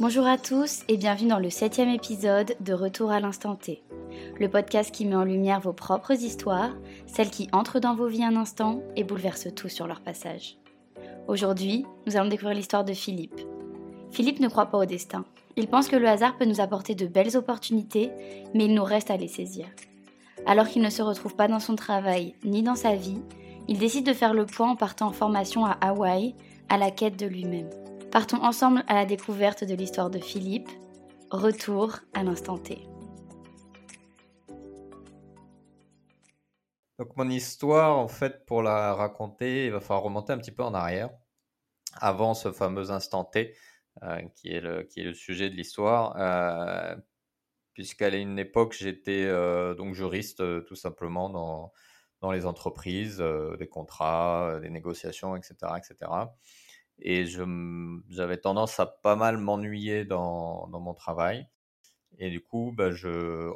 Bonjour à tous et bienvenue dans le septième épisode de Retour à l'instant T, le podcast qui met en lumière vos propres histoires, celles qui entrent dans vos vies un instant et bouleversent tout sur leur passage. Aujourd'hui, nous allons découvrir l'histoire de Philippe. Philippe ne croit pas au destin. Il pense que le hasard peut nous apporter de belles opportunités, mais il nous reste à les saisir. Alors qu'il ne se retrouve pas dans son travail ni dans sa vie, il décide de faire le point en partant en formation à Hawaï, à la quête de lui-même. Partons ensemble à la découverte de l'histoire de Philippe. Retour à l'instant T. Donc mon histoire, en fait, pour la raconter, il va falloir remonter un petit peu en arrière, avant ce fameux instant T, euh, qui, est le, sujet de l'histoire, euh, puisqu'à une époque, j'étais euh, donc juriste, tout simplement, dans, dans les entreprises, des contrats, des négociations, etc., etc. Et j'avais tendance à pas mal m'ennuyer dans, mon travail. Et du coup, bah,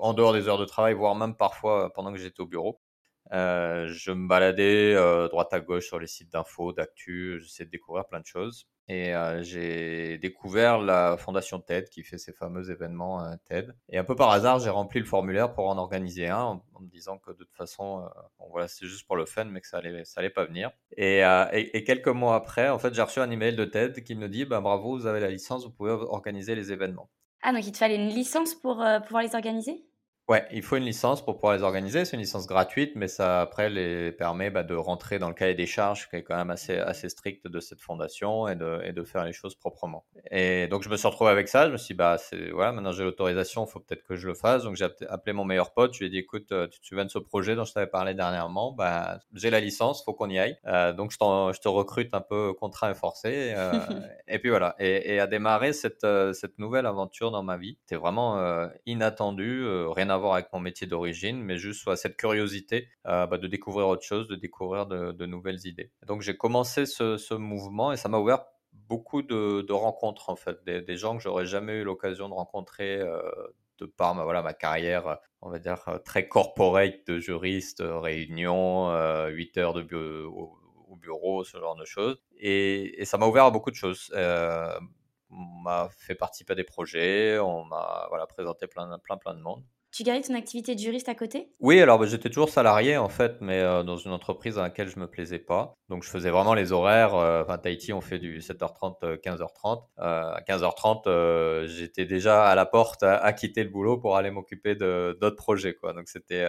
en dehors des heures de travail, voire même parfois pendant que j'étais au bureau, euh, je me baladais euh, droite à gauche sur les sites d'infos, d'actu, j'essayais de découvrir plein de choses. Et j'ai découvert la fondation TED qui fait ces fameux événements TED. Et un peu par hasard, j'ai rempli le formulaire pour en organiser un en, me disant que de toute façon, euh, voilà, c'est juste pour le fun, mais que ça allait, ça allait pas venir. Et quelques mois après, en fait, j'ai reçu un email de TED qui me dit bah, bravo, vous avez la licence, vous pouvez organiser les événements. Ah, donc il te fallait une licence pour pouvoir les organiser? Ouais, il faut une licence pour pouvoir les organiser. C'est une licence gratuite, mais ça après les permet bah, de rentrer dans le cahier des charges qui est quand même assez, assez strict de cette fondation et de, et de faire les choses proprement. Et donc je me suis retrouvé avec ça. Je me suis dit, bah c'est voilà, maintenant j'ai l'autorisation, il faut peut-être que je le fasse. Donc j'ai appelé mon meilleur pote. Je lui ai dit, écoute, euh, tu te souviens de ce projet dont je t'avais parlé dernièrement? Bah j'ai la licence, faut qu'on y aille. Euh, donc je, je, te recrute un peu contraint et forcé. Euh, et puis voilà. Et, et a démarré cette, cette nouvelle aventure dans ma vie. C'était vraiment euh, inattendu, rien à voir avec mon métier d'origine, mais juste soit cette curiosité euh, bah, de découvrir autre chose, de découvrir de, nouvelles idées. donc j'ai commencé ce, mouvement et ça m'a ouvert beaucoup de, rencontres en fait, des, gens que j'aurais jamais eu l'occasion de rencontrer euh, de par ma, voilà, ma carrière, on va dire, euh, très corporate de juriste, réunion, 8 heures au, bureau, ce genre de choses. Et, ça m'a ouvert à beaucoup de choses. on m'a fait participer à des projets, on m'a voilà, présenté plein, plein, plein de monde. Tu gardais ton activité de juriste à côté? Oui, alors bah, j'étais toujours salarié en fait, mais euh, dans une entreprise dans laquelle je me plaisais pas. Donc je faisais vraiment les horaires. Euh, enfin, Tahiti, on fait du 7h30, 15h30. Euh, à 15h30, j'étais déjà à la porte à, à, quitter le boulot pour aller m'occuper d'autres projets. Donc c'était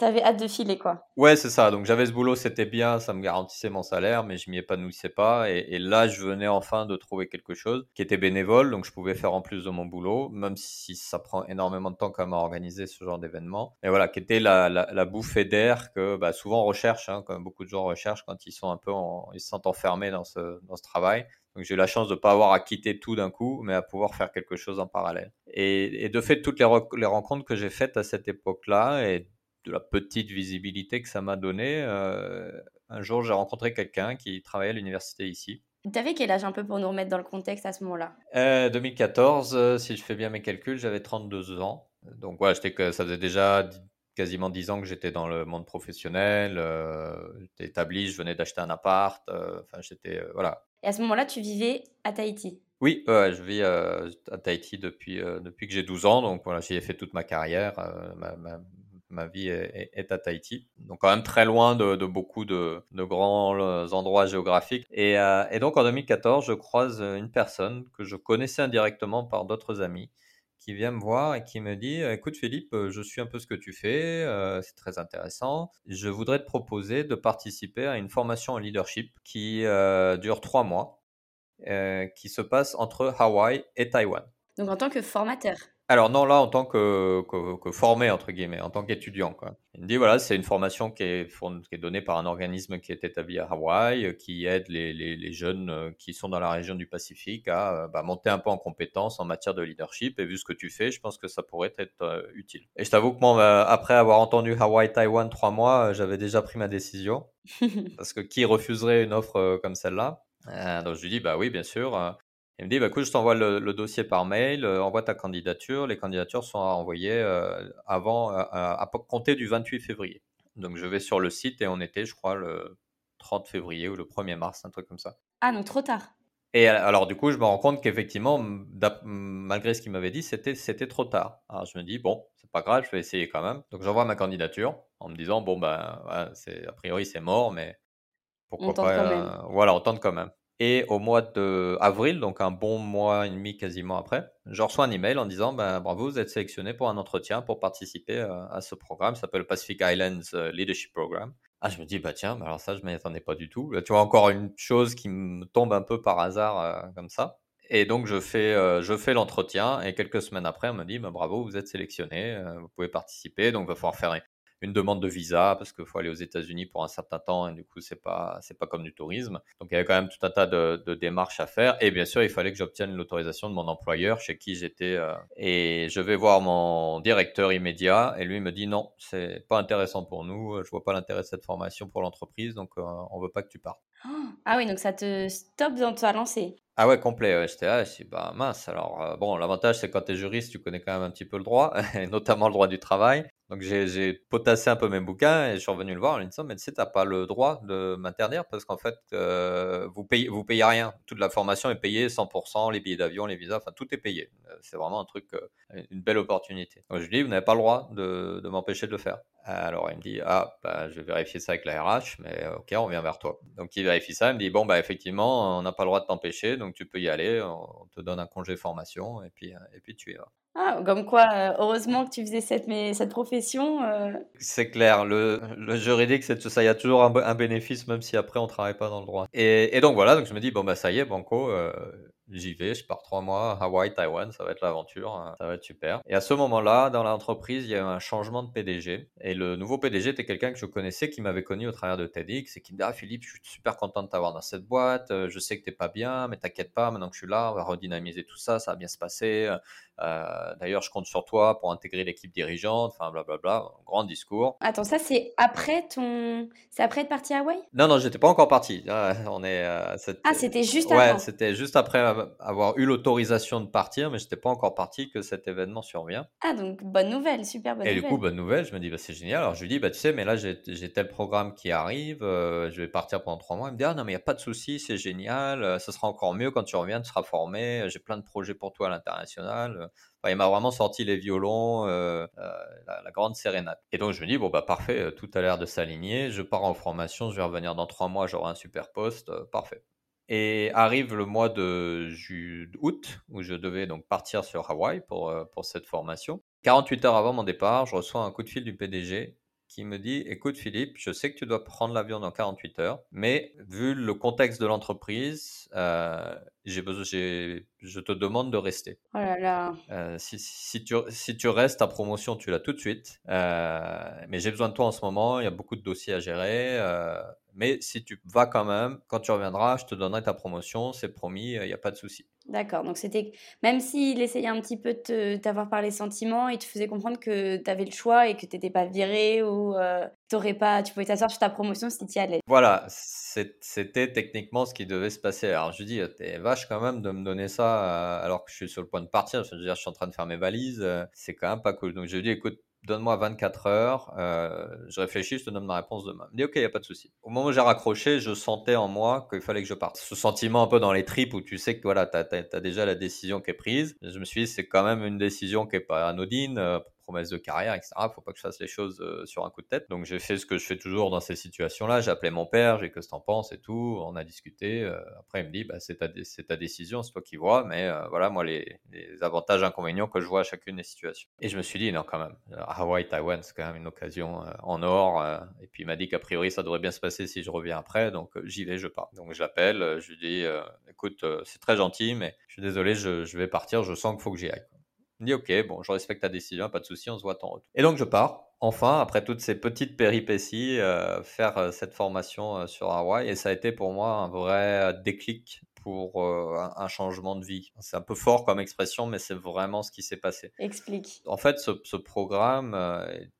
T'avais hâte de filer, quoi. Ouais, c'est ça. Donc j'avais ce boulot, c'était bien, ça me garantissait mon salaire, mais je m'y épanouissais pas. Et, là, je venais enfin de trouver quelque chose qui était bénévole, donc je pouvais faire en plus de mon boulot, même si ça prend énormément de temps quand même à organiser ce genre d'événement. Et voilà, qui était la, bouffée d'air que bah, souvent on recherche, hein, comme beaucoup de gens recherchent quand ils sont un peu, ils se sentent enfermés dans ce, travail. Donc j'ai eu la chance de ne pas avoir à quitter tout d'un coup, mais à pouvoir faire quelque chose en parallèle. Et, et de fait, toutes les, les rencontres que j'ai faites à cette époque-là, et de la petite visibilité que ça m'a donné, euh, un jour j'ai rencontré quelqu'un qui travaillait à l'université ici. Tu avais quel âge un peu pour nous remettre dans le contexte à ce moment-là? 2014, euh, euh, si je fais bien mes calculs, j'avais 32 ans. Donc ouais, que ça faisait déjà quasiment 10 ans que j'étais dans le monde professionnel, j'étais établi, je venais d'acheter un appart, enfin j'étais voilà. Et à ce moment-là, tu vivais à Tahiti? Oui, je vis à Tahiti depuis, depuis que j'ai 12 ans, donc voilà, j'y ai fait toute ma carrière, ma, ma vie est, à Tahiti. Donc quand même très loin de, beaucoup de, grands euh, endroits géographiques. Euh, et, donc en 2014, je croise une personne que je connaissais indirectement par d'autres amis qui vient me voir et qui me dit écoute Philippe je suis un peu ce que tu fais euh, c'est très intéressant je voudrais te proposer de participer à une formation en leadership qui dure trois mois qui se passe entre Hawaï et Taïwan donc en tant que formateur alors non, là en tant que, que, formé entre guillemets, en tant qu'étudiant. Quoi. Il me dit voilà, c'est une formation qui est, qui est, donnée par un organisme qui est établi à Hawaï, euh, qui aide les, les, jeunes euh, qui sont dans la région du Pacifique à euh, bah, monter un peu en compétences en matière de leadership. Et vu ce que tu fais, je pense que ça pourrait être utile. Et je t'avoue que moi, bah, après avoir entendu Hawaï, Taïwan trois mois, j'avais déjà pris ma décision parce que qui refuserait une offre comme celle-là? Donc je lui dis bah oui bien sûr il me dit, bah, écoute, je t'envoie le, dossier par mail, euh, envoie ta candidature. Les candidatures sont à envoyer euh, avant, euh, à, compter du 28 février. Donc je vais sur le site et on était, je crois, le 30 février ou le 1er mars, un truc comme ça. Ah, donc trop tard. Et alors, du coup, je me rends compte qu'effectivement, malgré ce qu'il m'avait dit, c'était, trop tard. Alors, je me dis, bon, c'est pas grave, je vais essayer quand même. Donc, j'envoie ma candidature en me disant, bon, ben, a priori, c'est mort, mais pourquoi pas. Euh, voilà, on tente quand même. Et au mois d'avril, donc un bon mois et demi quasiment après, je reçois un email en disant ben, bravo, vous êtes sélectionné pour un entretien pour participer euh, à ce programme. Ça s'appelle Pacific Islands euh, Leadership Program. Ah, je me dis, bah tiens, alors ça, je m'y attendais pas du tout. tu vois, encore une chose qui me tombe un peu par hasard euh, comme ça. Et donc, je fais, fais l'entretien et quelques semaines après, on me dit, bah, bravo, vous êtes sélectionné, vous pouvez participer. Donc, il va falloir faire une demande de visa parce qu'il faut aller aux États-Unis pour un certain temps et du coup c'est pas c'est pas comme du tourisme. Donc il y avait quand même tout un tas de, de démarches à faire et bien sûr il fallait que j'obtienne l'autorisation de mon employeur chez qui j'étais euh, et je vais voir mon directeur immédiat et lui me dit non c'est pas intéressant pour nous, je vois pas l'intérêt de cette formation pour l'entreprise donc euh, on veut pas que tu partes. Ah oui donc ça te stoppe dans ta lancée. Ah ouais, complet. J'étais là, je suis bah mince. Alors, euh, bon, l'avantage, c'est quand tu es juriste, tu connais quand même un petit peu le droit, et notamment le droit du travail. Donc, j'ai potassé un peu mes bouquins et je suis revenu le voir en lui disant, mais tu sais, t'as pas le droit de m'interdire parce qu'en fait, euh, vous payez, vous payez rien. Toute la formation est payée 100%, les billets d'avion, les visas, enfin, tout est payé. Euh, c'est vraiment un truc, une belle opportunité. Donc, je lui dis, vous n'avez pas le droit de, m'empêcher de le faire. Alors il me dit ah bah, je vais vérifier ça avec la RH mais euh, ok on vient vers toi. Donc il vérifie ça, il me dit bon bah effectivement on n'a pas le droit de t'empêcher donc tu peux y aller, on te donne un congé formation et puis euh, et puis tu y vas. Ah, comme quoi, euh, heureusement que tu faisais cette, cette profession. C'est clair, le, le juridique, c'est ça, il y a toujours un, bénéfice, même si après on travaille pas dans le droit. Et, et donc voilà, donc je me dis, bon bah ça y est, Banco, j'y vais, je pars trois mois, Hawaï, Taïwan, ça va être l'aventure, hein, ça va être super. Et à ce moment-là, dans l'entreprise, il y a eu un changement de PDG. Et le nouveau PDG était quelqu'un que je connaissais, qui m'avait connu au travers de TEDx, et qui me dit, ah Philippe, je suis super content de t'avoir dans cette boîte, euh, je sais que t'es pas bien, mais t'inquiète pas, maintenant que je suis là, on va redynamiser tout ça, ça va bien se passer. Euh, d'ailleurs, je compte sur toi pour intégrer l'équipe dirigeante, enfin blablabla, grand discours. Attends, ça c'est après ton, c'est après être parti à Hawaï? Non, non, j'étais pas encore parti. Ah, on est. Euh, ah, c'était juste après. Ouais, c'était juste après avoir eu l'autorisation de partir, mais j'étais pas encore parti que cet événement survient. Ah, donc bonne nouvelle, super bonne nouvelle. Et du coup, bonne nouvelle, je me dis bah c'est génial. Alors je lui dis bah tu sais, mais là j'ai tel programme qui arrive, euh, je vais partir pendant trois mois. Il me dit ah non mais il y a pas de souci, c'est génial, ça sera encore mieux quand tu reviens, tu seras formé. J'ai plein de projets pour toi à l'international il m'a vraiment sorti les violons, euh, euh, la, grande sérénade. Et donc je me dis bon bah parfait, euh, tout a l'air de s'aligner. Je pars en formation, je vais revenir dans trois mois, j'aurai un super poste, parfait. Et arrive le mois de août où je devais donc partir sur Hawaï pour, pour cette formation. 48 heures avant mon départ, je reçois un coup de fil du PDG qui me dit Écoute, Philippe, je sais que tu dois prendre l'avion dans 48 heures, mais vu le contexte de l'entreprise, euh, j'ai besoin, je te demande de rester. Oh là là. Euh, si, si, tu, si tu restes, ta promotion, tu l'as tout de suite. Euh, mais j'ai besoin de toi en ce moment, il y a beaucoup de dossiers à gérer. mais si tu vas quand même, quand tu reviendras, je te donnerai ta promotion, c'est promis, il n'y a pas de souci. D'accord, donc c'était même s'il essayait un petit peu de t'avoir par les sentiments, il te faisait comprendre que tu avais le choix et que tu n'étais pas viré ou euh, pas, tu pouvais t'asseoir sur ta promotion si tu y allais. Voilà, c'était techniquement ce qui devait se passer. Alors je dis, t'es vache quand même de me donner ça euh, alors que je suis sur le point de partir. Je veux dire, je suis en train de faire mes valises, euh, c'est quand même pas cool. Donc je lui dis, écoute, donne-moi 24 heures, euh, je réfléchis, je te donne ma réponse demain. Il me dit, ok, il n'y a pas de souci. Au moment où j'ai raccroché, je sentais en moi qu'il fallait que je parte. Ce sentiment un peu dans les tripes où tu sais que voilà, tu as, déjà la décision qui est prise. Je me suis dit, c'est quand même une décision qui n'est pas anodine. Euh, promesse de carrière, etc. Faut pas que je fasse les choses euh, sur un coup de tête. Donc j'ai fait ce que je fais toujours dans ces situations-là. J'ai appelé mon père, j'ai que ce t'en penses et tout. On a discuté. Euh, après il me dit, bah, c'est ta, décision, c'est toi qui vois. Mais euh, voilà, moi les, les, avantages, inconvénients que je vois à chacune des situations. Et je me suis dit, non quand même, Hawaii, Taïwan, c'est quand même une occasion en or. et puis il m'a dit qu'a priori ça devrait bien se passer si je reviens après. Donc j'y vais, je pars. Donc je l'appelle, je lui dis, écoute, c'est très gentil, mais je suis désolé, je vais partir. Je sens qu'il faut que j'y aille. Il dit ok, bon, je respecte ta décision, pas de souci, on se voit en retour. Et donc je pars, enfin, après toutes ces petites péripéties, euh, faire euh, cette formation euh, sur Hawaï. Et ça a été pour moi un vrai déclic pour un, changement de vie. C'est un peu fort comme expression, mais c'est vraiment ce qui s'est passé. Explique. En fait, ce, ce programme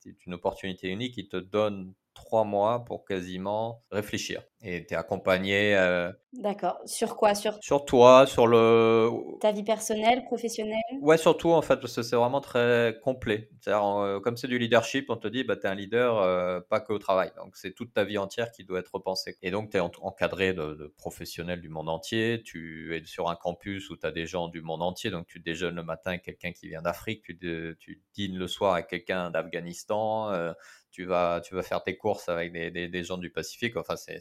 est une opportunité unique. Il te donne trois mois pour quasiment réfléchir. Et tu es accompagné. Euh, D'accord. Sur quoi? Sur... sur toi, sur le. Ta vie personnelle, professionnelle? Ouais, surtout en fait, parce que c'est vraiment très complet. Euh, comme c'est du leadership, on te dit, bah, tu es un leader euh, pas que au travail. Donc c'est toute ta vie entière qui doit être repensée. Et donc tu es encadré de, de, professionnels du monde entier. Tu es sur un campus où tu as des gens du monde entier. Donc tu déjeunes le matin avec quelqu'un qui vient d'Afrique, tu, tu dînes le soir avec quelqu'un d'Afghanistan tu vas, tu vas faire tes courses avec des, des, gens du Pacifique. Enfin, c'est,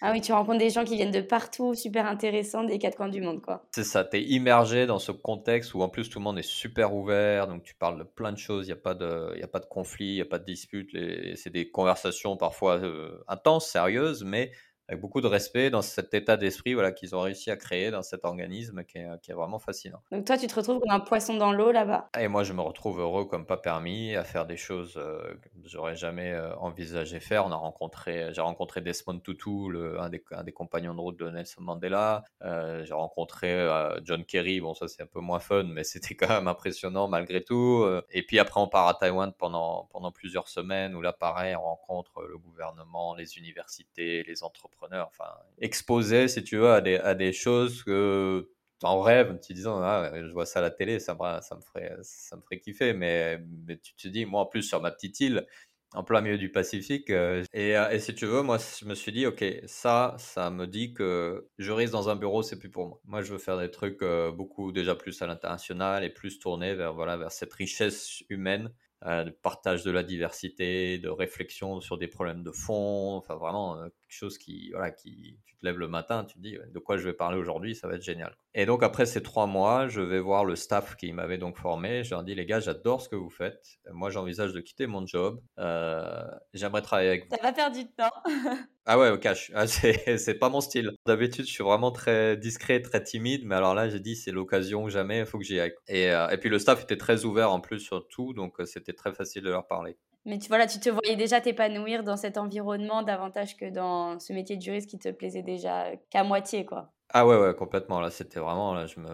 Ah oui, tu rencontres des gens qui viennent de partout, super intéressants, des quatre coins du monde, quoi. C'est ça, tu es immergé dans ce contexte où en plus tout le monde est super ouvert, donc tu parles de plein de choses, il n'y a, pas de, y a pas de conflit, il n'y a pas de dispute, c'est des conversations parfois euh, intenses, sérieuses, mais avec beaucoup de respect dans cet état d'esprit voilà, qu'ils ont réussi à créer dans cet organisme qui est, qui est, vraiment fascinant. Donc toi, tu te retrouves comme un poisson dans l'eau là-bas? Et moi, je me retrouve heureux comme pas permis à faire des choses euh, que j'aurais jamais euh, envisagé faire. On a rencontré, j'ai rencontré Desmond Tutu, le, un, des, un, des, compagnons de route de Nelson Mandela. Euh, j'ai rencontré John Kerry. Bon, ça c'est un peu moins fun, mais c'était quand même impressionnant malgré tout. Et puis après, on part à Taïwan pendant, pendant plusieurs semaines où là, pareil, on rencontre le gouvernement, les universités, les entreprises enfin, exposé, si tu veux, à des, à des choses que en rêve, tu disant, ah, je vois ça à la télé, ça me, ça me, ferait, ça me ferait kiffer, mais, mais tu te dis, moi en plus sur ma petite île, en plein milieu du Pacifique, euh, et, euh, et, si tu veux, moi je me suis dit, ok, ça, ça me dit que je risque dans un bureau, c'est plus pour moi. Moi je veux faire des trucs euh, beaucoup déjà plus à l'international et plus tourner vers, voilà, vers cette richesse humaine de partage de la diversité, de réflexion sur des problèmes de fond, enfin vraiment euh, quelque chose qui, voilà, qui, tu te lèves le matin, tu te dis de quoi je vais parler aujourd'hui, ça va être génial. Et donc après ces trois mois, je vais voir le staff qui m'avait donc formé, je leur dis les gars, j'adore ce que vous faites, moi j'envisage de quitter mon job, euh, j'aimerais travailler avec vous. Ça va faire du temps. Ah ouais, au cash. Ah, c'est pas mon style. D'habitude, je suis vraiment très discret, très timide, mais alors là, j'ai dit c'est l'occasion jamais, il faut que j'y aille. Et, euh, et, puis le staff était très ouvert en plus sur tout, donc euh, c'était très facile de leur parler. Mais tu, voilà, tu te voyais déjà t'épanouir dans cet environnement davantage que dans ce métier de juriste qui te plaisait déjà qu'à moitié, quoi. Ah ouais, ouais, complètement. Là, c'était vraiment, là, je me,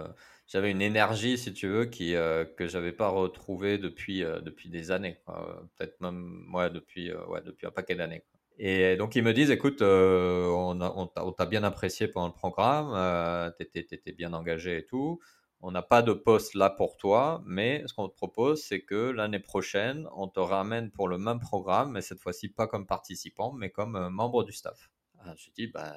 j'avais une énergie, si tu veux, qui, euh, que j'avais pas retrouvée depuis, depuis des années. Peut-être même, ouais, depuis, ouais, depuis un paquet d'années. Et donc ils me disent, écoute, euh, on, t'a bien apprécié pendant le programme, euh, tu étais, bien engagé et tout. On n'a pas de poste là pour toi, mais ce qu'on te propose, c'est que l'année prochaine, on te ramène pour le même programme, mais cette fois-ci pas comme participant, mais comme euh, membre du staff. Ah, je dis, bah,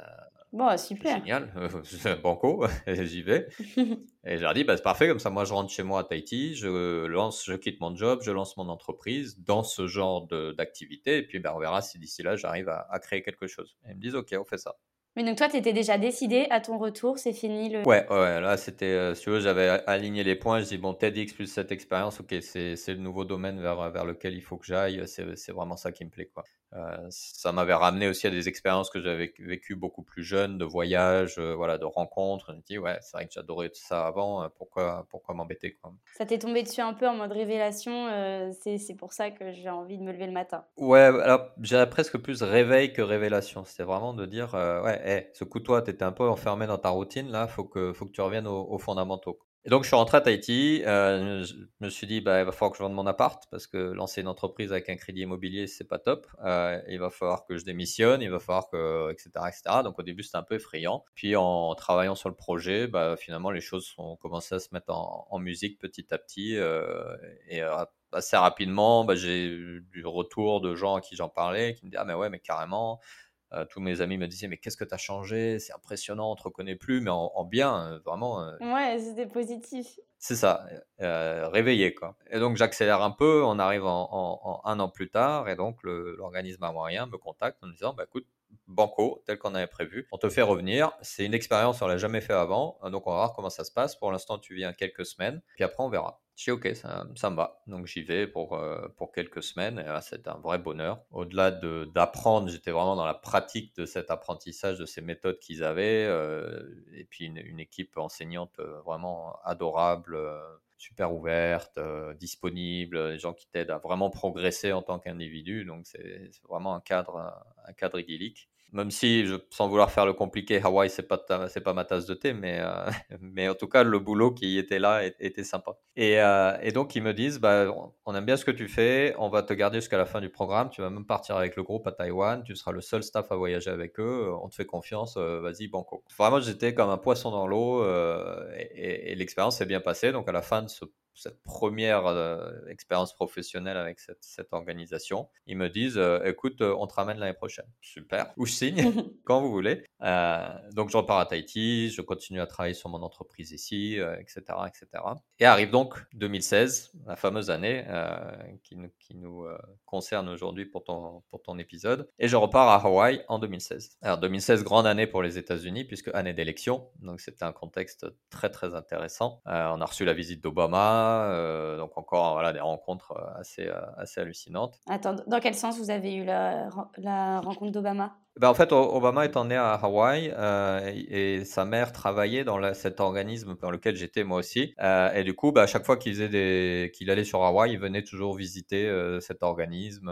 bon, super. génial, banco, j'y vais. et je leur dis, bah, c'est parfait, comme ça, moi, je rentre chez moi à Tahiti, je lance, je quitte mon job, je lance mon entreprise dans ce genre d'activité, et puis bah, on verra si d'ici là, j'arrive à, à, créer quelque chose. Et ils me disent, ok, on fait ça. Mais donc toi, tu étais déjà décidé à ton retour, c'est fini le... Ouais, ouais, là, c'était, euh, si tu veux, j'avais aligné les points, je dis, bon, TEDx plus cette expérience, ok, c'est le nouveau domaine vers, vers lequel il faut que j'aille, c'est vraiment ça qui me plaît, quoi. Euh, ça m'avait ramené aussi à des expériences que j'avais vécues beaucoup plus jeune, de voyages, euh, voilà, de rencontres. Je me dis, ouais, c'est vrai que j'adorais ça avant, euh, pourquoi, pourquoi m'embêter quoi? Ça t'est tombé dessus un peu en mode révélation, c'est pour ça que j'ai envie de me lever le matin? Ouais, alors j'ai presque plus réveil que révélation. C'était vraiment de dire, ouais, hey, ce coup, toi, t'étais un peu enfermé dans ta routine, là, faut que, faut que tu reviennes aux, aux fondamentaux. Et donc, je suis rentré à Tahiti. Euh, je me suis dit, bah, il va falloir que je vende mon appart parce que lancer une entreprise avec un crédit immobilier, c'est pas top. Euh, il va falloir que je démissionne, il va falloir que, etc., etc. Donc, au début, c'était un peu effrayant. Puis, en travaillant sur le projet, bah, finalement, les choses ont commencé à se mettre en, musique petit à petit. Euh, et assez rapidement, bah, j'ai eu du retour de gens à qui j'en parlais qui me disaient, ah, mais ouais, mais carrément. Euh, tous mes amis me disaient mais qu'est-ce que tu as changé? C'est impressionnant, on te reconnaît plus, mais en, bien, euh, vraiment. Euh. Ouais, c'était positif. C'est ça, réveillé quoi. Et donc j'accélère un peu, on arrive en, un an plus tard, et donc l'organisme moyen me contacte en me disant bah écoute, banco, tel qu'on avait prévu. On te fait revenir. C'est une expérience, on l'a jamais fait avant. Donc, on va voir comment ça se passe. Pour l'instant, tu viens quelques semaines. Puis après, on verra. Je dis, OK, ça, ça me va. Donc, j'y vais pour, euh, pour quelques semaines. Et là, c'est un vrai bonheur. Au-delà d'apprendre, j'étais vraiment dans la pratique de cet apprentissage, de ces méthodes qu'ils avaient. Euh, et puis, une, équipe enseignante euh, vraiment adorable super ouverte, disponible, des gens qui t'aident à vraiment progresser en tant qu'individu. Donc c'est vraiment un cadre un cadre idyllique. Même si, sans vouloir faire le compliqué, Hawaï, c'est pas, c'est pas ma tasse de thé, mais, euh, mais en tout cas, le boulot qui était là était sympa. Et, euh, et, donc, ils me disent, bah, on aime bien ce que tu fais, on va te garder jusqu'à la fin du programme, tu vas même partir avec le groupe à Taïwan, tu seras le seul staff à voyager avec eux, on te fait confiance, euh, vas-y, banco. Vraiment, j'étais comme un poisson dans l'eau et, et l'expérience s'est bien passée. Donc, à la fin de ce cette première euh, expérience professionnelle avec cette, cette, organisation, ils me disent euh, écoute, euh, on te ramène l'année prochaine. Super. Ou je signe quand vous voulez. donc je repars à Tahiti, je continue à travailler sur mon entreprise ici, etc., etc. Et arrive donc 2016, la fameuse année qui, nous, qui nous concerne aujourd'hui pour ton, pour ton épisode. Et je repars à Hawaï en 2016. Alors 2016, grande année pour les États-Unis puisque année d'élection. Donc c'était un contexte très très intéressant. on a reçu la visite d'Obama. Euh, donc encore voilà, des rencontres euh, assez, euh, assez hallucinantes. Attends, dans quel sens vous avez eu la, la rencontre d'Obama? Ben, en fait, Obama étant né à Hawaï et, sa mère travaillait dans cet organisme dans lequel j'étais moi aussi. et du coup, ben, à chaque fois qu'il des... qu'il allait sur Hawaï, il venait toujours visiter cet organisme.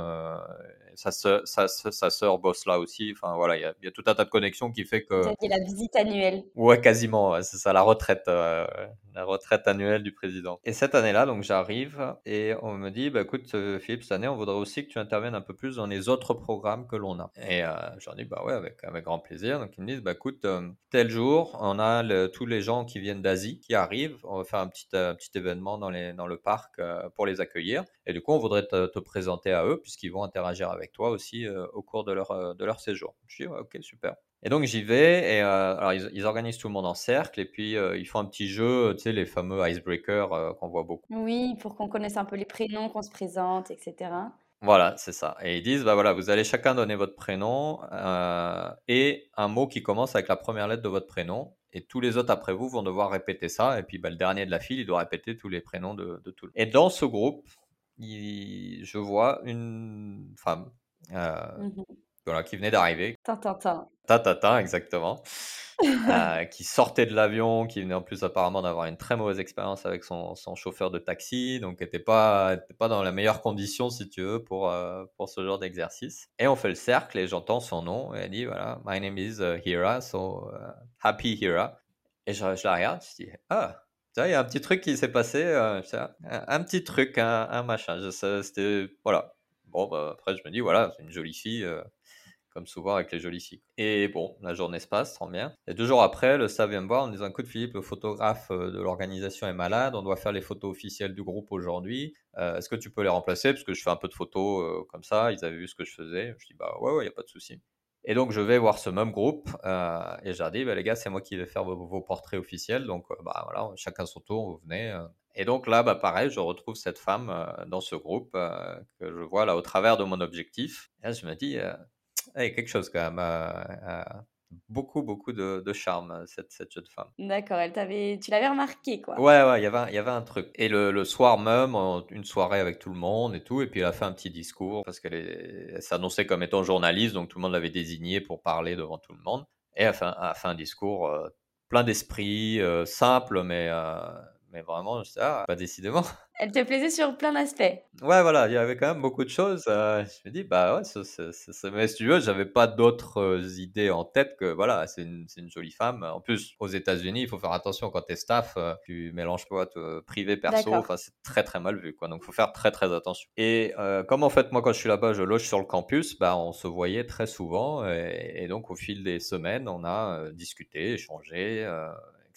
Sa, soeur, sa, sa sœur bosse là aussi. Enfin voilà, il y, a tout un tas de connexions qui fait que. Vous aviez la visite annuelle. Ouais, quasiment. c'est ça, la retraite la retraite annuelle du président. Et cette année-là, donc j'arrive et on me dit, bah, écoute euh, Philippe, cette année, on voudrait aussi que tu interviennes un peu plus dans les autres programmes que l'on a. Et euh, j'en dis, bah ouais, avec, avec grand plaisir. Donc ils me disent, bah écoute, euh, tel jour, on a tous les gens qui viennent d'Asie qui arrivent, on va faire un petit, petit événement dans, les, dans le parc pour les accueillir. Et du coup, on voudrait te, te présenter à eux puisqu'ils vont interagir avec toi aussi au cours de leur, de leur séjour. Je dis, ouais, ok, super. Et donc j'y vais et euh, alors ils, organisent tout le monde en cercle et puis euh, ils font un petit jeu, tu sais les fameux icebreakers euh, qu'on voit beaucoup. Oui, pour qu'on connaisse un peu les prénoms, qu'on se présente, etc. Voilà, c'est ça. Et ils disent bah voilà, vous allez chacun donner votre prénom et un mot qui commence avec la première lettre de votre prénom et tous les autres après vous vont devoir répéter ça et puis bah, le dernier de la file il doit répéter tous les prénoms de, de tout le monde. Et dans ce groupe, je vois une femme. Mmh voilà, qui venait d'arriver. Tintin. Tintin, exactement. euh, qui sortait de l'avion, qui venait en plus apparemment d'avoir une très mauvaise expérience avec son, son, chauffeur de taxi, donc n'était pas, pas dans la meilleure condition, si tu veux, pour, euh, pour ce genre d'exercice. Et on fait le cercle et j'entends son nom et elle dit, voilà, my name is uh, Hira, so uh, happy Hira. Et je, je, la regarde, je dis, ah, il y a un petit truc qui s'est passé, euh, un, petit truc, un, un machin. C'était, voilà. Bon, bah, après, je me dis, voilà, c'est une jolie fille. Euh, comme souvent avec les jolies filles. Et bon, la journée se passe, tant bien. Et deux jours après, le staff vient me voir en me disant, écoute Philippe, le photographe euh, de l'organisation est malade, on doit faire les photos officielles du groupe aujourd'hui. Est-ce que tu peux les remplacer? Parce que je fais un peu de photos comme ça, ils avaient vu ce que je faisais. Je dis, bah ouais, ouais, il n'y a pas de souci. Et donc, je vais voir ce même groupe et je leur dis, bah, les gars, c'est moi qui vais faire vos, portraits officiels. Donc, bah voilà, chacun son tour, vous venez. Et donc là, bah, pareil, je retrouve cette femme dans ce groupe que je vois là au travers de mon objectif. Et là, je me dis, a quelque chose quand même. Euh, beaucoup, beaucoup de, de charme, cette, cette, jeune femme. D'accord, elle t'avait, tu l'avais remarqué, quoi. Ouais, ouais, il y avait, il y avait un truc. Et le, le, soir même, une soirée avec tout le monde et tout, et puis elle a fait un petit discours parce qu'elle s'annonçait comme étant journaliste, donc tout le monde l'avait désignée pour parler devant tout le monde. Et elle a fait, a fait un discours euh, plein d'esprit, euh, simple, mais mais vraiment, je ah, pas décidément. Elle te plaisait sur plein d'aspects. Ouais, voilà, il y avait quand même beaucoup de choses. Euh, je me dis, bah ouais, ça, mais si tu veux, j'avais pas d'autres euh, idées en tête que, voilà, c'est une, une, jolie femme. En plus, aux États-Unis, il faut faire attention quand t'es staff, euh, tu mélanges pas privé, perso, enfin, c'est très très mal vu, quoi. Donc, faut faire très très attention. Et comme en fait, moi, quand je suis là-bas, je loge sur le campus, bah, on se voyait très souvent. Et, et donc, au fil des semaines, on a discuté, échangé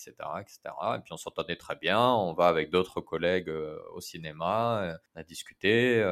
etc., etc. Et puis on s'entendait très bien. On va avec d'autres collègues euh, au cinéma, euh, on a discuté.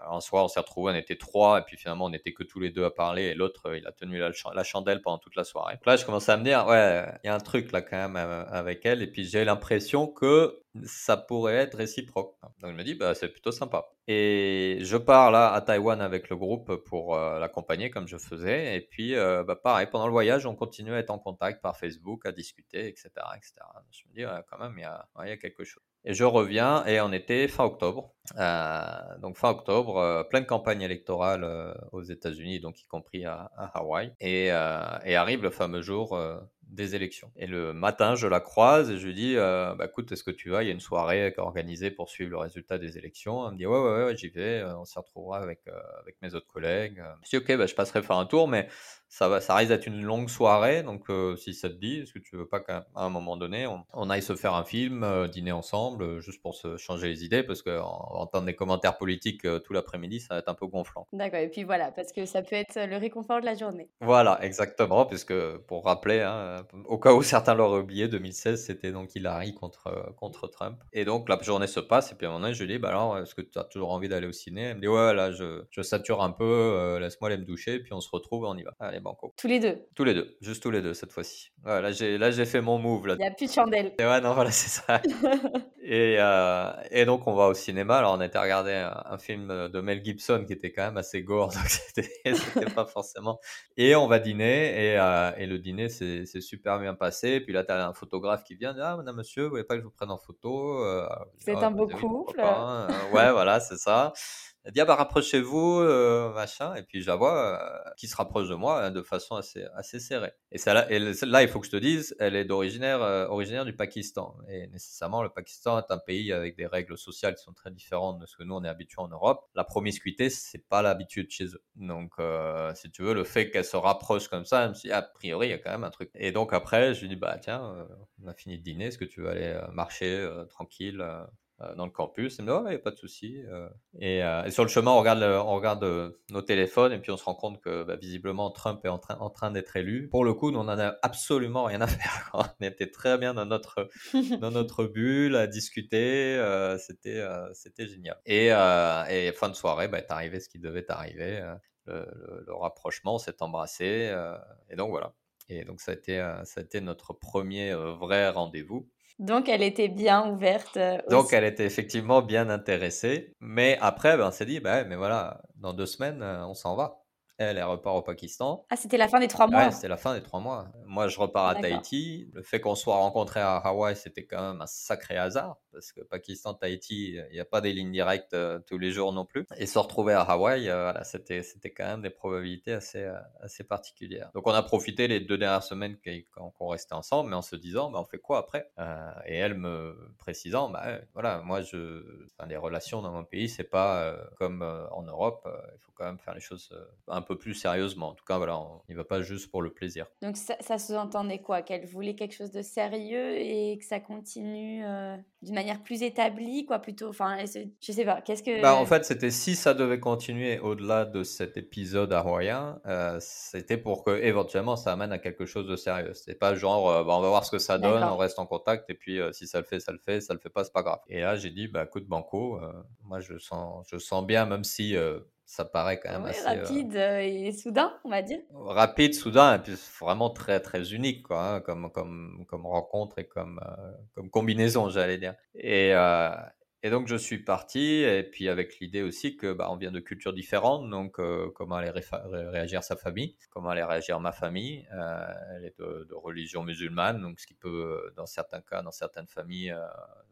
Euh, un soir, on s'est retrouvés, on était trois, et puis finalement, on n'était que tous les deux à parler, et l'autre, il a tenu la, chandelle pendant toute la soirée. là, je commençais à me dire, ouais, il y a un truc là quand même avec elle, et puis j'ai l'impression que ça pourrait être réciproque. Donc je me dis, bah, c'est plutôt sympa. Et je pars là à Taïwan avec le groupe pour euh, l'accompagner comme je faisais. Et puis, euh, bah, pareil, pendant le voyage, on continue à être en contact par Facebook, à discuter, etc. etc. Je me dis, quand même, il y a quelque chose. Et je reviens et on était fin octobre. Euh, donc fin octobre, pleine campagne électorale aux États-Unis, donc y compris à, Hawaï. Et, et, arrive le fameux jour des élections. Et le matin, je la croise et je lui dis bah, écoute, est-ce que tu vas? Il y a une soirée organisée pour suivre le résultat des élections. Elle me dit ouais, ouais, ouais, j'y vais, on s'y retrouvera avec, avec mes autres collègues. Je dis ok, bah, je passerai faire un tour, mais ça, va, ça risque d'être une longue soirée. Donc si ça te dit, est-ce que tu veux pas qu'à un moment donné, on, aille se faire un film, dîner ensemble, juste pour se changer les idées Parce qu'entendre entendre des commentaires politiques tout l'après-midi, ça va être un peu gonflant. D'accord, et puis voilà, parce que ça peut être le réconfort de la journée. Voilà, exactement, puisque pour rappeler, hein, au cas où certains l'auraient oublié, 2016, c'était donc Hillary contre, contre Trump. Et donc la journée se passe, et puis à un moment donné, je lui dis, bah alors, est-ce que tu as toujours envie d'aller au ciné? Elle me dit, ouais, là, je, je sature un peu, laisse-moi aller me doucher, puis on se retrouve, on y va. Allez, banco. Tous les deux Tous les deux, juste tous les deux cette fois-ci. là, j'ai, là, j'ai fait mon move. Là. Il n'y a plus de chandelle. Et ouais, non, voilà, c'est ça. et, euh, et donc, on va au cinéma. Alors, on a été regarder un, film de Mel Gibson qui était quand même assez gore, donc c'était, pas forcément. Et on va dîner, et, euh, et le dîner s'est, super bien passé. Puis là, tu as un photographe qui vient, ah, madame, monsieur, vous voulez pas que je vous prenne en photo C'est un beau couple. ouais, voilà, c'est ça. Elle dit, ah bah rapprochez-vous, euh, machin. Et puis je la vois euh, qui se rapproche de moi hein, de façon assez, assez serrée. Et celle-là, là, il faut que je te dise, elle est d'originaire euh, originaire du Pakistan. Et nécessairement, le Pakistan est un pays avec des règles sociales qui sont très différentes de ce que nous, on est habitué en Europe. La promiscuité, c'est pas l'habitude chez eux. Donc, si tu veux, le fait qu'elle se rapproche comme ça, elle me dit, a priori, il y a quand même un truc. Et donc après, je lui dis, bah tiens, on a fini de dîner, est-ce que tu veux aller marcher tranquille euh, dans le campus. Il me dit, il n'y a pas de souci. Euh. Euh, et, sur le chemin, on regarde, on regarde nos téléphones et puis on se rend compte que bah, visiblement Trump est en train, en train d'être élu. Pour le coup, nous, on n'en a absolument rien à faire. on était très bien dans notre, dans notre bulle à discuter. c'était, c'était génial. Et, et, fin de soirée, bah, est arrivé ce qui devait arriver. Le, le, rapprochement s'est embrassé. et donc voilà. Et donc ça a été, ça a été notre premier vrai rendez-vous. Donc, elle était bien ouverte. Euh, Donc, elle était effectivement bien intéressée. Mais après, ben, on s'est dit, bah, mais voilà, dans deux semaines, euh, on s'en va. Elle, elle repart au Pakistan. Ah, c'était la fin des trois mois Ouais, c'était la fin des trois mois. Moi, je repars à Tahiti. Le fait qu'on soit rencontrés à Hawaï, c'était quand même un sacré hasard. Parce que Pakistan, Tahiti, il n'y a pas des lignes directes euh, tous les jours non plus. Et se retrouver à Hawaï, euh, voilà, c'était, c'était quand même des probabilités assez, euh, assez particulières. Donc, on a profité les deux dernières semaines qu'on restait ensemble, mais en se disant, bah, on fait quoi après? Et elle me précisant, bah, voilà, moi, je, les relations dans mon pays, c'est pas comme en Europe. il faut quand même faire les choses un peu plus sérieusement. En tout cas, voilà, on n'y va pas juste pour le plaisir. Donc ça, ça sous-entendait quoi? Qu'elle voulait quelque chose de sérieux et que ça continue d'une manière plus établie, quoi, plutôt Enfin, je sais pas, qu'est-ce que... Bah, en fait, c'était si ça devait continuer au-delà de cet épisode hawaïen, euh, c'était pour que éventuellement ça amène à quelque chose de sérieux. C'est pas genre, euh, bah, on va voir ce que ça donne, on reste en contact, et puis si ça le fait, ça le fait, ça le fait pas, c'est pas grave. Et là, j'ai dit, bah, coup de banco, moi je sens, je sens bien, même si ça paraît quand même assez euh, rapide euh, et soudain, on va dire. Rapide, soudain, et puis vraiment très très unique, quoi, hein, comme comme comme rencontre et comme euh, comme combinaison, j'allais dire. Et et donc je suis parti, et puis avec l'idée aussi que bah, on vient de cultures différentes, donc comment allait réagir sa famille, comment allait réagir ma famille. elle est de, de, religion musulmane, donc ce qui peut, dans certains cas, dans certaines familles,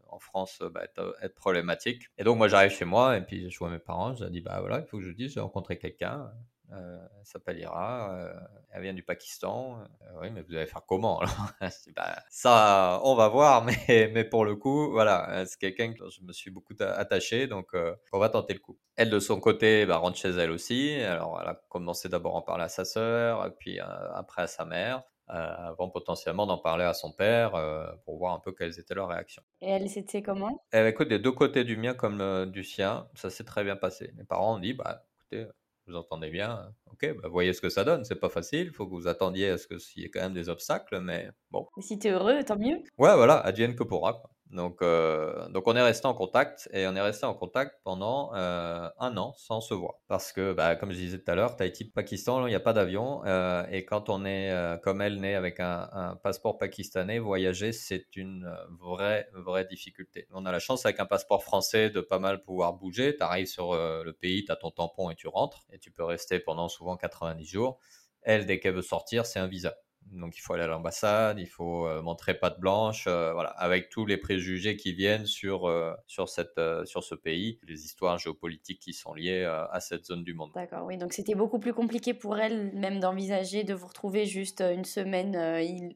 en France bah, être, problématique. Et donc moi j'arrive chez moi et puis je vois mes parents, je leur dis bah voilà, il faut que je dise, j'ai rencontré quelqu'un, euh, elle s'appelle Ira, euh, elle vient du Pakistan. Euh, oui, mais vous allez faire comment bah, Ça, on va voir, mais, mais pour le coup, voilà, c'est quelqu'un que je me suis beaucoup attaché, donc on va tenter le coup. Elle, de son côté, bah, rentre chez elle aussi. Alors, elle a commencé d'abord à en parler à sa sœur, puis après à sa mère. Euh, avant potentiellement d'en parler à son père euh, pour voir un peu quelles étaient leurs réactions. Et elle, c'était comment? Elle écoute des deux côtés du mien comme euh, du sien, ça s'est très bien passé. Mes parents ont dit, bah écoutez, vous entendez bien, ok, bah, voyez ce que ça donne, c'est pas facile, il faut que vous attendiez à ce qu'il y ait quand même des obstacles, mais bon. Et si tu es heureux, tant mieux. Ouais, voilà, advienne que pourra. Quoi. Donc, euh, donc on est resté en contact et on est resté en contact pendant euh, un an sans se voir. Parce que, bah, comme je disais tout à l'heure, Tahiti, Pakistan, il n'y a pas d'avion. Euh, et quand on est, comme elle, né avec un, passeport pakistanais, voyager, c'est une vraie, vraie difficulté. On a la chance avec un passeport français de pas mal pouvoir bouger. Tu arrives sur le pays, tu as ton tampon et tu rentres. Et tu peux rester pendant souvent 90 jours. Elle, dès qu'elle veut sortir, c'est un visa. Donc il faut aller à l'ambassade, il faut montrer patte blanche, voilà, avec tous les préjugés qui viennent sur, sur, cette, sur ce pays, les histoires géopolitiques qui sont liées à cette zone du monde. D'accord, oui, donc c'était beaucoup plus compliqué pour elle même d'envisager de vous retrouver juste une semaine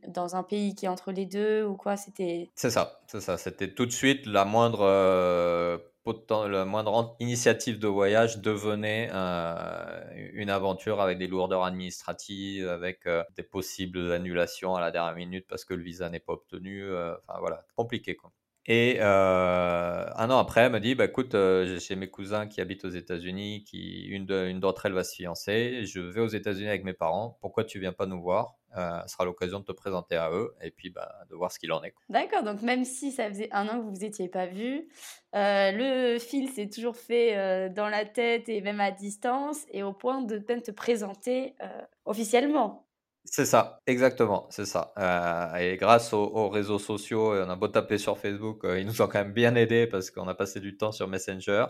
dans un pays qui est entre les deux ou quoi, c'était... C'est ça, c'est ça, c'était tout de suite la moindre la moindre initiative de voyage devenait euh, une aventure avec des lourdeurs administratives, avec euh, des possibles annulations à la dernière minute parce que le visa n'est pas obtenu. Euh, enfin voilà, compliqué quoi. Et un an après, elle me dit, bah, écoute, j'ai mes cousins qui habitent aux États-Unis, qui une d'entre elles va se fiancer, je vais aux États-Unis avec mes parents, pourquoi tu viens pas nous voir? Euh, ce sera l'occasion de te présenter à eux et puis bah, de voir ce qu'il en est. D'accord, donc même si ça faisait un an que vous vous étiez pas vu, euh, le fil s'est toujours fait euh, dans la tête et même à distance et au point de peut te présenter officiellement. C'est ça, exactement, c'est ça. et grâce aux, réseaux sociaux, on a beau taper sur Facebook, ils nous ont quand même bien aidés parce qu'on a passé du temps sur Messenger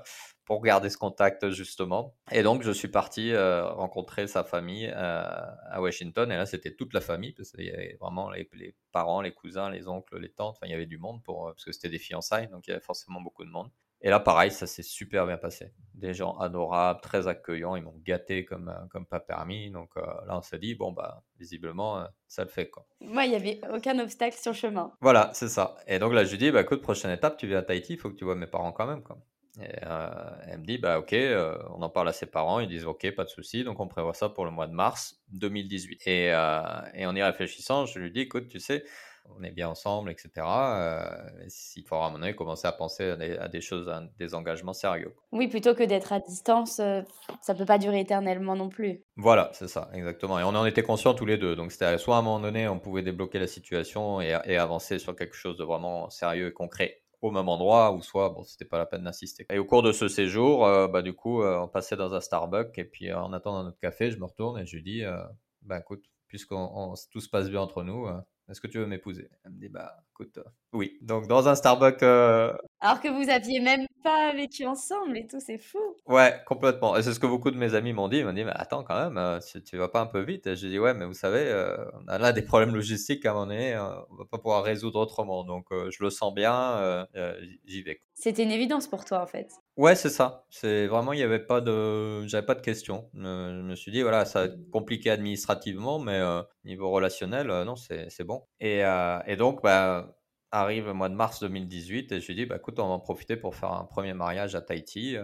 pour garder ce contact justement. Et donc je suis parti euh, rencontrer sa famille euh, à Washington et là c'était toute la famille parce qu'il y avait vraiment les, parents, les cousins, les oncles, les tantes, enfin il y avait du monde pour parce que c'était des fiançailles donc il y avait forcément beaucoup de monde. Et là pareil, ça s'est super bien passé. Des gens adorables, très accueillants, ils m'ont gâté comme euh, comme pas permis. Donc là on s'est dit bon bah visiblement ça le fait quoi. Moi, il y avait aucun obstacle sur le chemin. Voilà, c'est ça. Et donc là je lui dis bah écoute, prochaine étape, tu viens à Tahiti, il faut que tu vois mes parents quand même quoi. Et euh, elle me dit, bah ok, euh, on en parle à ses parents, ils disent ok, pas de souci, donc on prévoit ça pour le mois de mars 2018. Et, euh, et en y réfléchissant, je lui dis, écoute, tu sais, on est bien ensemble, etc. S'il faudra à un moment donné commencer à penser à des, choses, à des engagements sérieux. Oui, plutôt que d'être à distance, ça peut pas durer éternellement non plus. Voilà, c'est ça, exactement. Et on en était conscients tous les deux. Donc c'était soit à un moment donné, on pouvait débloquer la situation et, et avancer sur quelque chose de vraiment sérieux et concret au même endroit ou soit bon c'était pas la peine d'insister et au cours de ce séjour euh, bah du coup euh, on passait dans un Starbucks et puis euh, en attendant notre café je me retourne et je lui dis bah écoute puisqu'on tout se passe bien entre nous est-ce que tu veux m'épouser? Elle me dit, bah, écoute, euh, oui. Donc, dans un Starbucks. Euh, Alors que vous aviez même pas vécu ensemble et tout, c'est fou. Ouais, complètement. Et c'est ce que beaucoup de mes amis m'ont dit. Ils m'ont dit, mais attends, quand même, euh, tu, tu vas pas un peu vite Et j'ai dit, ouais, mais vous savez, on a là des problèmes logistiques à un moment donné, on va pas pouvoir résoudre autrement. Donc, je le sens bien, j'y vais. C'était une évidence pour toi, en fait. Ouais, c'est ça. C'est vraiment, il n'y avait pas de, j'avais pas de questions. je me suis dit, voilà, ça va être compliqué administrativement, mais niveau relationnel, non, c'est bon. Et, et donc, bah, arrive le mois de mars 2018 et je lui dis, bah, écoute, on va en profiter pour faire un premier mariage à Tahiti.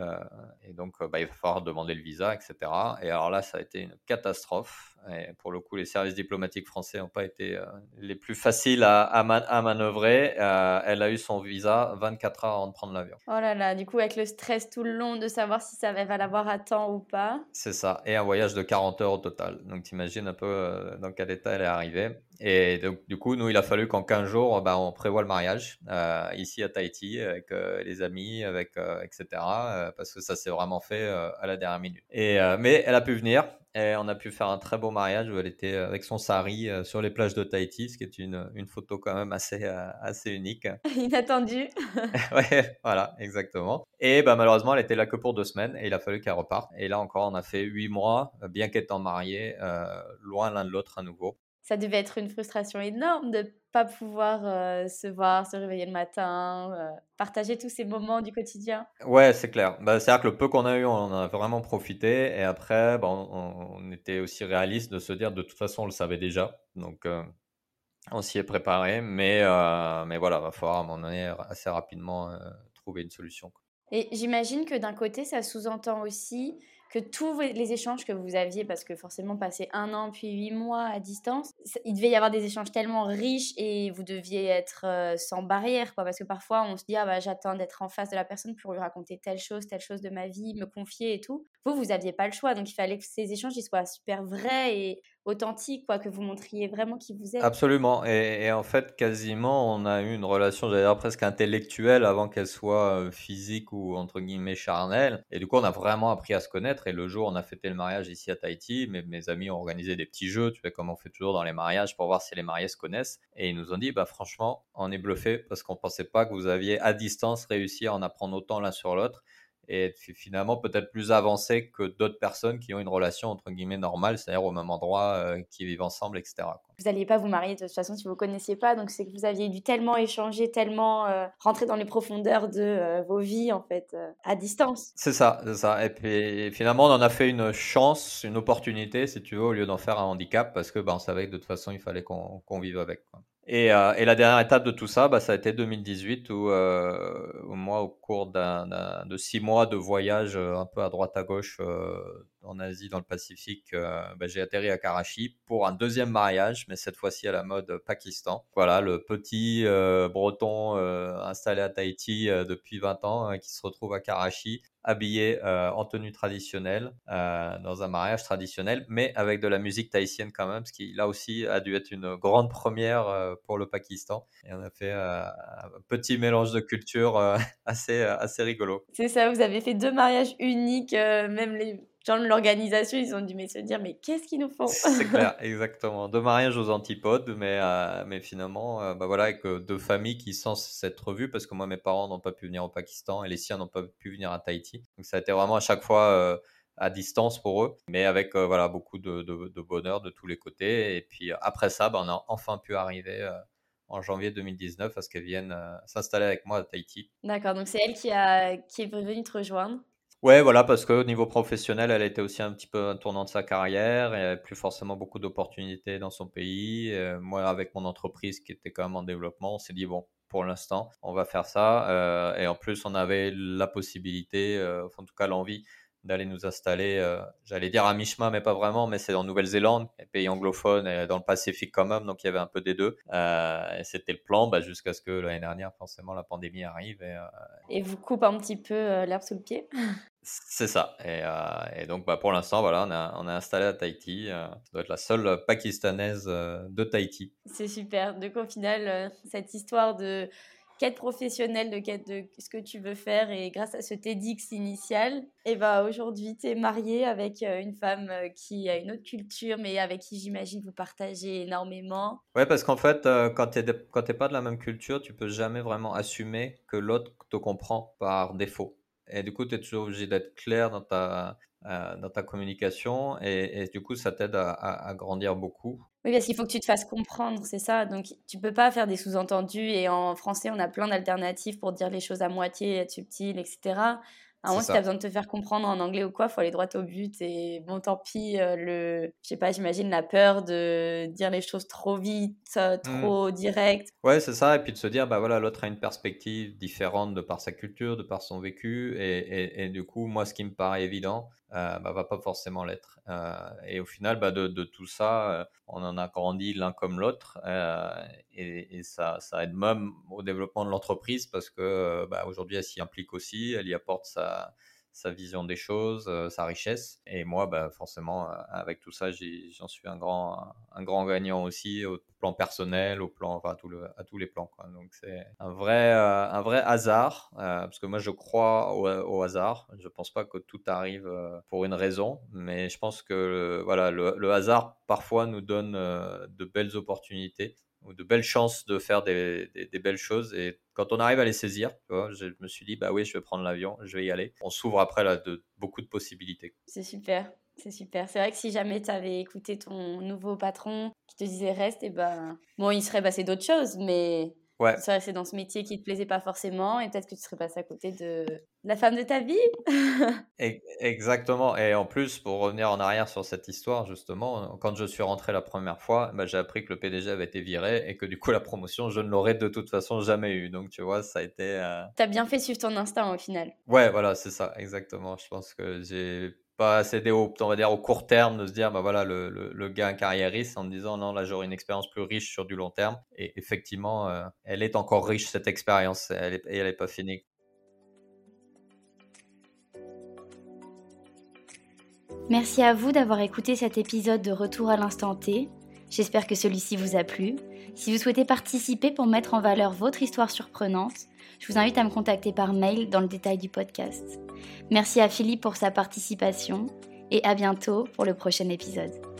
et donc, bah, il va falloir demander le visa, etc. Et alors là, ça a été une catastrophe. Et pour le coup, les services diplomatiques français n'ont pas été euh, les plus faciles à, à, manœuvrer. Euh, elle a eu son visa 24 heures avant de prendre l'avion. Oh là là, du coup, avec le stress tout le long de savoir si ça va l'avoir à temps ou pas. C'est ça. Et un voyage de 40 heures au total. Donc, t'imagines un peu euh, dans quel état elle est arrivée. Et donc, du coup, nous, il a fallu qu'en 15 jours, bah, on prévoit le mariage ici à Tahiti avec les amis, avec, etc. parce que ça s'est vraiment fait à la dernière minute. Et, mais elle a pu venir. Et on a pu faire un très beau mariage où elle était euh, avec son sari euh, sur les plages de Tahiti, ce qui est une, une photo quand même assez, euh, assez unique. Inattendu. ouais, voilà, exactement. Et bah, malheureusement, elle était là que pour deux semaines et il a fallu qu'elle reparte. Et là encore, on a fait huit mois, bien qu'étant mariés, loin l'un de l'autre à nouveau ça devait être une frustration énorme de pas pouvoir euh, se voir, se réveiller le matin, euh, partager tous ces moments du quotidien. Ouais, c'est clair. Bah, C'est-à-dire que le peu qu'on a eu, on en a vraiment profité. Et après, bah, on, était aussi réaliste de se dire, de toute façon, on le savait déjà. Donc, euh, on s'y est préparé. Mais, mais voilà, il va falloir à un moment donné assez rapidement trouver une solution. Et j'imagine que d'un côté, ça sous-entend aussi que tous les échanges que vous aviez, parce que forcément passer un an puis huit mois à distance, il devait y avoir des échanges tellement riches et vous deviez être euh, sans barrière, quoi. Parce que parfois on se dit ah bah j'attends d'être en face de la personne pour lui raconter telle chose, telle chose de ma vie, me confier et tout. Vous vous aviez pas le choix, donc il fallait que ces échanges ils soient super vrais et authentique, quoi, que vous montriez vraiment qui vous êtes. Absolument. Et, en fait, quasiment, on a eu une relation, j'allais dire presque intellectuelle avant qu'elle soit euh, physique ou entre guillemets charnelle. Et du coup, on a vraiment appris à se connaître. Et le jour on a fêté le mariage ici à Tahiti, mes, mes amis ont organisé des petits jeux, tu vois, comme on fait toujours dans les mariages pour voir si les mariés se connaissent. Et ils nous ont dit, bah franchement, on est bluffé parce qu'on pensait pas que vous aviez à distance réussi à en apprendre autant l'un sur l'autre. Et finalement peut-être plus avancé que d'autres personnes qui ont une relation entre guillemets normale, c'est-à-dire au même endroit, qui vivent ensemble, etc. Vous n'alliez pas vous marier de toute façon si vous ne vous connaissiez pas, donc c'est que vous aviez dû tellement échanger, tellement rentrer dans les profondeurs de vos vies en fait à distance. C'est ça, c'est ça. Et puis finalement on en a fait une chance, une opportunité si tu veux, au lieu d'en faire un handicap, parce que on savait que de toute façon il fallait qu'on vive avec. Et, euh, et, la dernière étape de tout ça, bah, ça a été 2018 où, euh, moi, au cours de six mois de voyage euh, un peu à droite à gauche euh, en Asie, dans le Pacifique, euh, bah, j'ai atterri à Karachi pour un deuxième mariage, mais cette fois-ci à la mode Pakistan. Voilà, le petit breton installé à Tahiti depuis 20 ans hein, qui se retrouve à Karachi habillé euh, en tenue traditionnelle, euh, dans un mariage traditionnel, mais avec de la musique tahitienne quand même, ce qui là aussi a dû être une grande première euh, pour le Pakistan. Et on a fait un petit mélange de cultures assez rigolo. C'est ça, vous avez fait deux mariages uniques, même les gens de l'organisation, ils ont dû se dire, mais qu'est-ce qu'ils nous font C'est clair, exactement. Deux mariages aux antipodes, mais, euh, mais finalement, euh, bah voilà, avec euh, deux familles qui sans s'être vues, parce que moi, mes parents n'ont pas pu venir au Pakistan et les siens n'ont pas pu venir à Tahiti. Donc ça a été vraiment à chaque fois à distance pour eux, mais avec voilà, beaucoup de, de, bonheur de tous les côtés. Et puis après ça, bah, on a enfin pu arriver en janvier 2019 à ce qu'elles viennent s'installer avec moi à Tahiti. D'accord, donc c'est elle qui, a, qui est venue te rejoindre Ouais, voilà, parce qu'au niveau professionnel, elle était aussi un petit peu un tournant de sa carrière. Il n'y avait plus forcément beaucoup d'opportunités dans son pays. Euh, moi, avec mon entreprise qui était quand même en développement, on s'est dit, bon, pour l'instant, on va faire ça. Euh, et en plus, on avait la possibilité, euh, en tout cas l'envie, d'aller nous installer, euh, j'allais dire à mi-chemin, mais pas vraiment, mais c'est en Nouvelle-Zélande, pays anglophone et dans le Pacifique quand même, donc il y avait un peu des deux. Euh, et c'était le plan bah, jusqu'à ce que l'année dernière, forcément, la pandémie arrive. Et, euh, et vous coupe un petit peu l'herbe sous le pied C'est ça. Et, et, donc, bah, pour l'instant, voilà, on a, on a installé à Tahiti. ça doit être la seule pakistanaise de Tahiti. C'est super. Donc, au final, cette histoire de quête professionnelle de, quête de ce que tu veux faire et grâce à ce TEDx initial, et bah aujourd'hui tu es marié avec euh, une femme euh, qui a une autre culture mais avec qui j'imagine vous partagez énormément. Ouais parce qu'en fait euh, quand tu n'es pas de la même culture, tu peux jamais vraiment assumer que l'autre te comprend par défaut. Et du coup, tu es toujours obligé d'être clair dans ta, dans ta communication et, du coup, ça t'aide à, à, grandir beaucoup. Oui, parce qu'il faut que tu te fasses comprendre, c'est ça. Donc, tu peux pas faire des sous-entendus. Et en français, on a plein d'alternatives pour dire les choses à moitié, être subtil, etc. À moins, si tu as besoin de te faire comprendre en anglais ou quoi, faut aller droit au but. Et bon, tant pis, euh, le, je sais pas, j'imagine la peur de dire les choses trop vite, euh, mmh. trop direct. Ouais, c'est ça. Et puis de se dire, bah voilà, l'autre a une perspective différente de par sa culture, de par son vécu. Et, et, du coup, moi, ce qui me paraît évident, euh, bah, va pas forcément l'être. Euh, et au final, bah, de, tout ça, on en a grandi l'un comme l'autre. et, ça, aide même au développement de l'entreprise parce que bah, aujourd'hui, elle s'y implique aussi, elle y apporte sa sa vision des choses, euh, sa richesse. Et moi, bah, forcément, euh, avec tout ça, j'en suis un grand, un grand gagnant aussi au plan personnel, au plan, enfin, à, tout à tous les plans. Donc c'est un vrai, euh, un vrai hasard, parce que moi je crois au, hasard. Je pense pas que tout arrive pour une raison, mais je pense que voilà, le hasard parfois nous donne de belles opportunités ou de belles chances de faire des, des, belles choses. Et quand on arrive à les saisir, je me suis dit, bah oui, je vais prendre l'avion, je vais y aller. On s'ouvre après là de beaucoup de possibilités. C'est super. C'est super. C'est vrai que si jamais tu avais écouté ton nouveau patron qui te disait reste, et eh ben bon, il serait passé d'autres choses, mais Ouais. Tu serais resté dans ce métier qui te plaisait pas forcément et peut-être que tu serais passé à côté de la femme de ta vie. Exactement. Et en plus, pour revenir en arrière sur cette histoire, justement, quand je suis rentré la première fois, bah, j'ai appris que le PDG avait été viré et que du coup, la promotion, je ne l'aurais de toute façon jamais eu. Donc, tu vois, ça a été. Euh... Tu as bien fait suivre ton instinct au final. Ouais, voilà, c'est ça, exactement. Je pense que j'ai pas céder au, on va dire, au court terme, de se dire, bah voilà, le, le, le gars carriériste en disant, non, là, j'aurai une expérience plus riche sur du long terme. Et effectivement, euh, elle est encore riche, cette expérience, et elle n'est pas finie. Merci à vous d'avoir écouté cet épisode de Retour à l'instant T. J'espère que celui-ci vous a plu. Si vous souhaitez participer pour mettre en valeur votre histoire surprenante, je vous invite à me contacter par mail dans le détail du podcast. Merci à Philippe pour sa participation et à bientôt pour le prochain épisode.